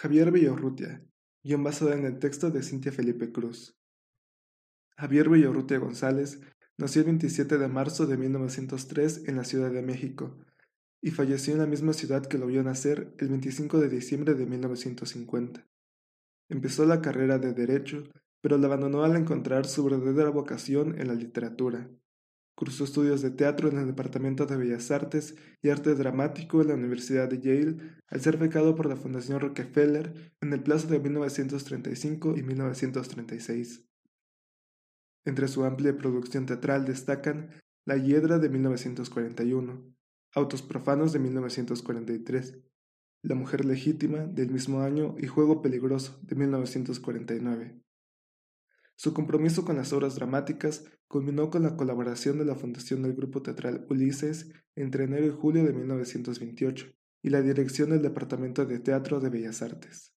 Javier Villorrutia, guion basado en el texto de Cintia Felipe Cruz. Javier Villorrutia González nació el 27 de marzo de 1903 en la Ciudad de México y falleció en la misma ciudad que lo vio nacer el 25 de diciembre de 1950. Empezó la carrera de Derecho, pero la abandonó al encontrar su verdadera vocación en la literatura. Cursó estudios de teatro en el Departamento de Bellas Artes y Arte Dramático en la Universidad de Yale, al ser becado por la Fundación Rockefeller en el plazo de 1935 y 1936. Entre su amplia producción teatral destacan La Hiedra de 1941, Autos Profanos de 1943, La Mujer Legítima del mismo año y Juego Peligroso de 1949. Su compromiso con las obras dramáticas culminó con la colaboración de la fundación del grupo teatral Ulises entre enero y julio de 1928 y la dirección del Departamento de Teatro de Bellas Artes.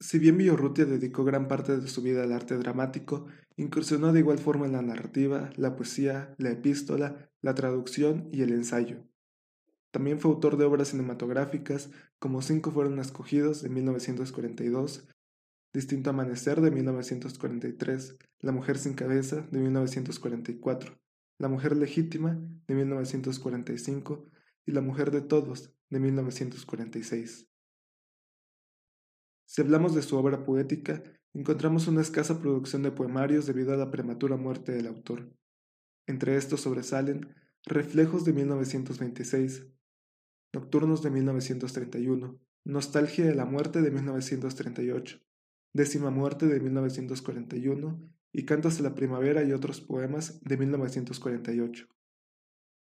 Si bien Villorrutia dedicó gran parte de su vida al arte dramático, incursionó de igual forma en la narrativa, la poesía, la epístola, la traducción y el ensayo. También fue autor de obras cinematográficas como Cinco fueron escogidos de 1942, Distinto Amanecer de 1943, La Mujer sin Cabeza de 1944, La Mujer Legítima de 1945 y La Mujer de Todos de 1946. Si hablamos de su obra poética, encontramos una escasa producción de poemarios debido a la prematura muerte del autor. Entre estos sobresalen Reflejos de 1926, Nocturnos de 1931, Nostalgia de la Muerte de 1938, Décima Muerte de 1941 y Cantos de la Primavera y otros poemas de 1948.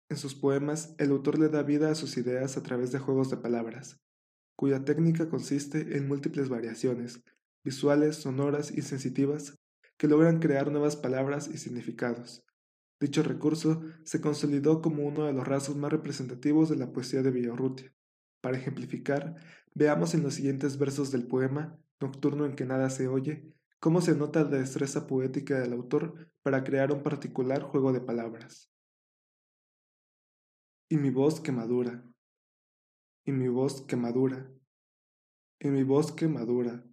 En sus poemas, el autor le da vida a sus ideas a través de juegos de palabras, cuya técnica consiste en múltiples variaciones, visuales, sonoras y sensitivas, que logran crear nuevas palabras y significados. Dicho recurso se consolidó como uno de los rasgos más representativos de la poesía de Villarrutia. Para ejemplificar, veamos en los siguientes versos del poema nocturno en que nada se oye, cómo se nota la destreza poética del autor para crear un particular juego de palabras. Y mi voz que madura, y mi voz que madura, y mi voz que madura,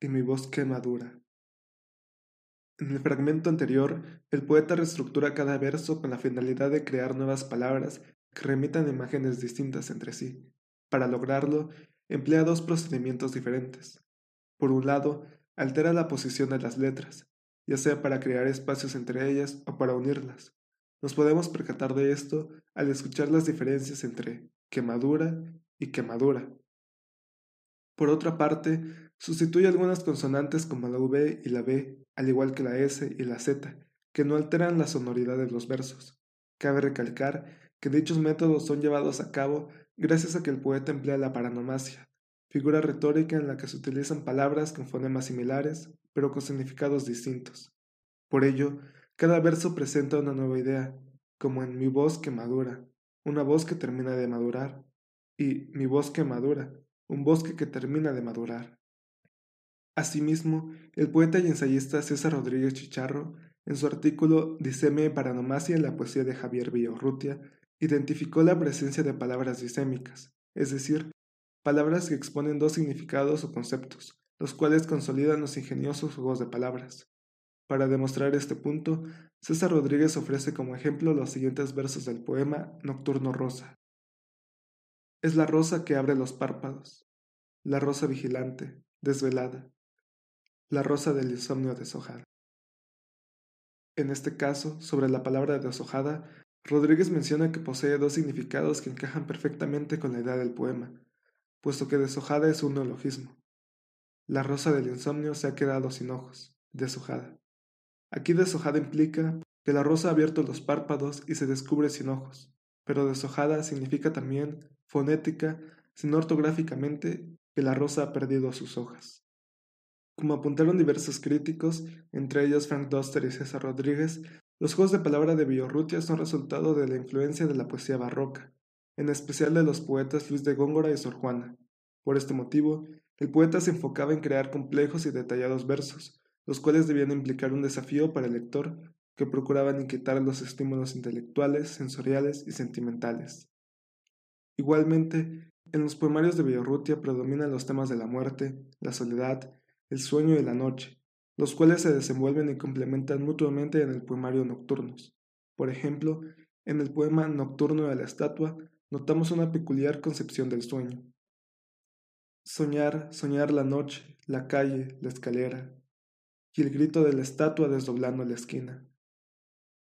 y mi voz que madura. En el fragmento anterior, el poeta reestructura cada verso con la finalidad de crear nuevas palabras que remitan imágenes distintas entre sí. Para lograrlo, emplea dos procedimientos diferentes. Por un lado, altera la posición de las letras, ya sea para crear espacios entre ellas o para unirlas. Nos podemos percatar de esto al escuchar las diferencias entre quemadura y quemadura. Por otra parte, sustituye algunas consonantes como la V y la B, al igual que la S y la Z, que no alteran la sonoridad de los versos. Cabe recalcar que dichos métodos son llevados a cabo gracias a que el poeta emplea la paranomasia, figura retórica en la que se utilizan palabras con fonemas similares, pero con significados distintos. Por ello, cada verso presenta una nueva idea, como en mi voz que madura, una voz que termina de madurar, y mi voz que madura, un bosque que termina de madurar. Asimismo, el poeta y ensayista César Rodríguez Chicharro, en su artículo Diseme paranomasia en la poesía de Javier Villorrutia, identificó la presencia de palabras disémicas, es decir, palabras que exponen dos significados o conceptos, los cuales consolidan los ingeniosos juegos de palabras. Para demostrar este punto, César Rodríguez ofrece como ejemplo los siguientes versos del poema Nocturno Rosa. Es la rosa que abre los párpados, la rosa vigilante, desvelada, la rosa del insomnio deshojada. En este caso, sobre la palabra deshojada, Rodríguez menciona que posee dos significados que encajan perfectamente con la idea del poema, puesto que deshojada es un neologismo. La rosa del insomnio se ha quedado sin ojos, deshojada. Aquí deshojada implica que la rosa ha abierto los párpados y se descubre sin ojos, pero deshojada significa también, fonética, sino ortográficamente, que la rosa ha perdido sus hojas. Como apuntaron diversos críticos, entre ellos Frank Doster y César Rodríguez, los juegos de palabra de Villorrutia son resultado de la influencia de la poesía barroca, en especial de los poetas Luis de Góngora y Sor Juana. Por este motivo, el poeta se enfocaba en crear complejos y detallados versos, los cuales debían implicar un desafío para el lector que procuraban inquietar los estímulos intelectuales, sensoriales y sentimentales. Igualmente, en los poemarios de Villarrutia predominan los temas de la muerte, la soledad, el sueño y la noche, los cuales se desenvuelven y complementan mutuamente en el poemario Nocturnos. Por ejemplo, en el poema Nocturno de la estatua notamos una peculiar concepción del sueño. Soñar, soñar la noche, la calle, la escalera, y el grito de la estatua desdoblando la esquina.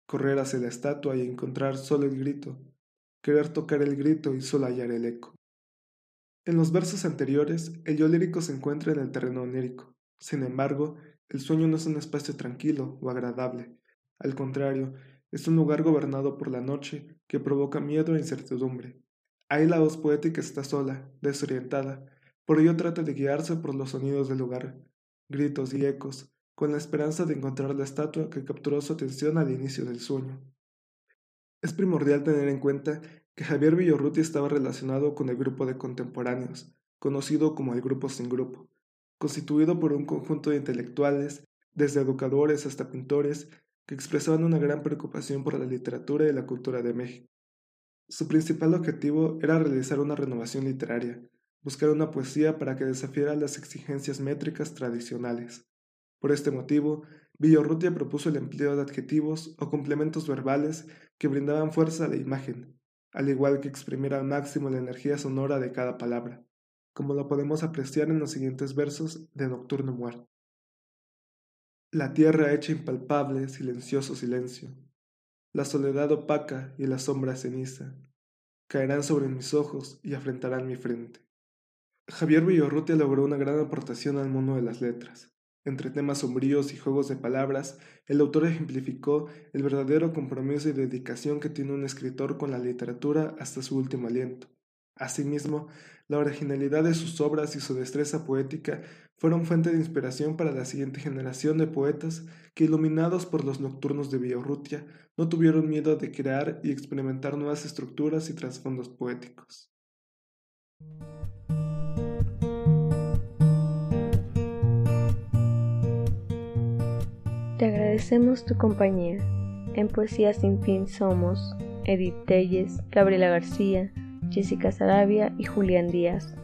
Correr hacia la estatua y encontrar solo el grito, querer tocar el grito y solo hallar el eco. En los versos anteriores, el yo lírico se encuentra en el terreno onírico. Sin embargo, el sueño no es un espacio tranquilo o agradable. Al contrario, es un lugar gobernado por la noche que provoca miedo e incertidumbre. Ahí la voz poética está sola, desorientada, por ello trata de guiarse por los sonidos del lugar, gritos y ecos, con la esperanza de encontrar la estatua que capturó su atención al inicio del sueño. Es primordial tener en cuenta que Javier Villorruti estaba relacionado con el grupo de contemporáneos, conocido como el Grupo Sin Grupo, constituido por un conjunto de intelectuales, desde educadores hasta pintores, que expresaban una gran preocupación por la literatura y la cultura de México. Su principal objetivo era realizar una renovación literaria, buscar una poesía para que desafiara las exigencias métricas tradicionales. Por este motivo, Villorrutia propuso el empleo de adjetivos o complementos verbales que brindaban fuerza a la imagen, al igual que exprimir al máximo la energía sonora de cada palabra, como lo podemos apreciar en los siguientes versos de Nocturno Muerto. La tierra hecha impalpable, silencioso silencio, la soledad opaca y la sombra ceniza, caerán sobre mis ojos y afrentarán mi frente. Javier Villorrutia logró una gran aportación al mundo de las letras. Entre temas sombríos y juegos de palabras, el autor ejemplificó el verdadero compromiso y dedicación que tiene un escritor con la literatura hasta su último aliento. Asimismo, la originalidad de sus obras y su destreza poética fueron fuente de inspiración para la siguiente generación de poetas que, iluminados por los nocturnos de Biorrutia, no tuvieron miedo de crear y experimentar nuevas estructuras y trasfondos poéticos. Te agradecemos tu compañía. En Poesía Sin Fin somos Edith Telles, Gabriela García, Jessica Sarabia y Julián Díaz.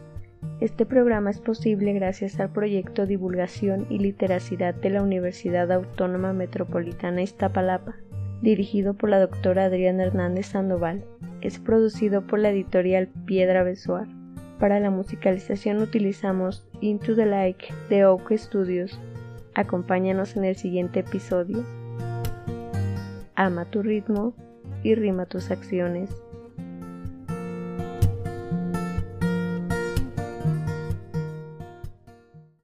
Este programa es posible gracias al proyecto Divulgación y Literacidad de la Universidad Autónoma Metropolitana Iztapalapa, dirigido por la doctora Adriana Hernández Sandoval. Es producido por la editorial Piedra Besoar. Para la musicalización utilizamos Into the Like de Oak Studios Acompáñanos en el siguiente episodio. Ama tu ritmo y rima tus acciones.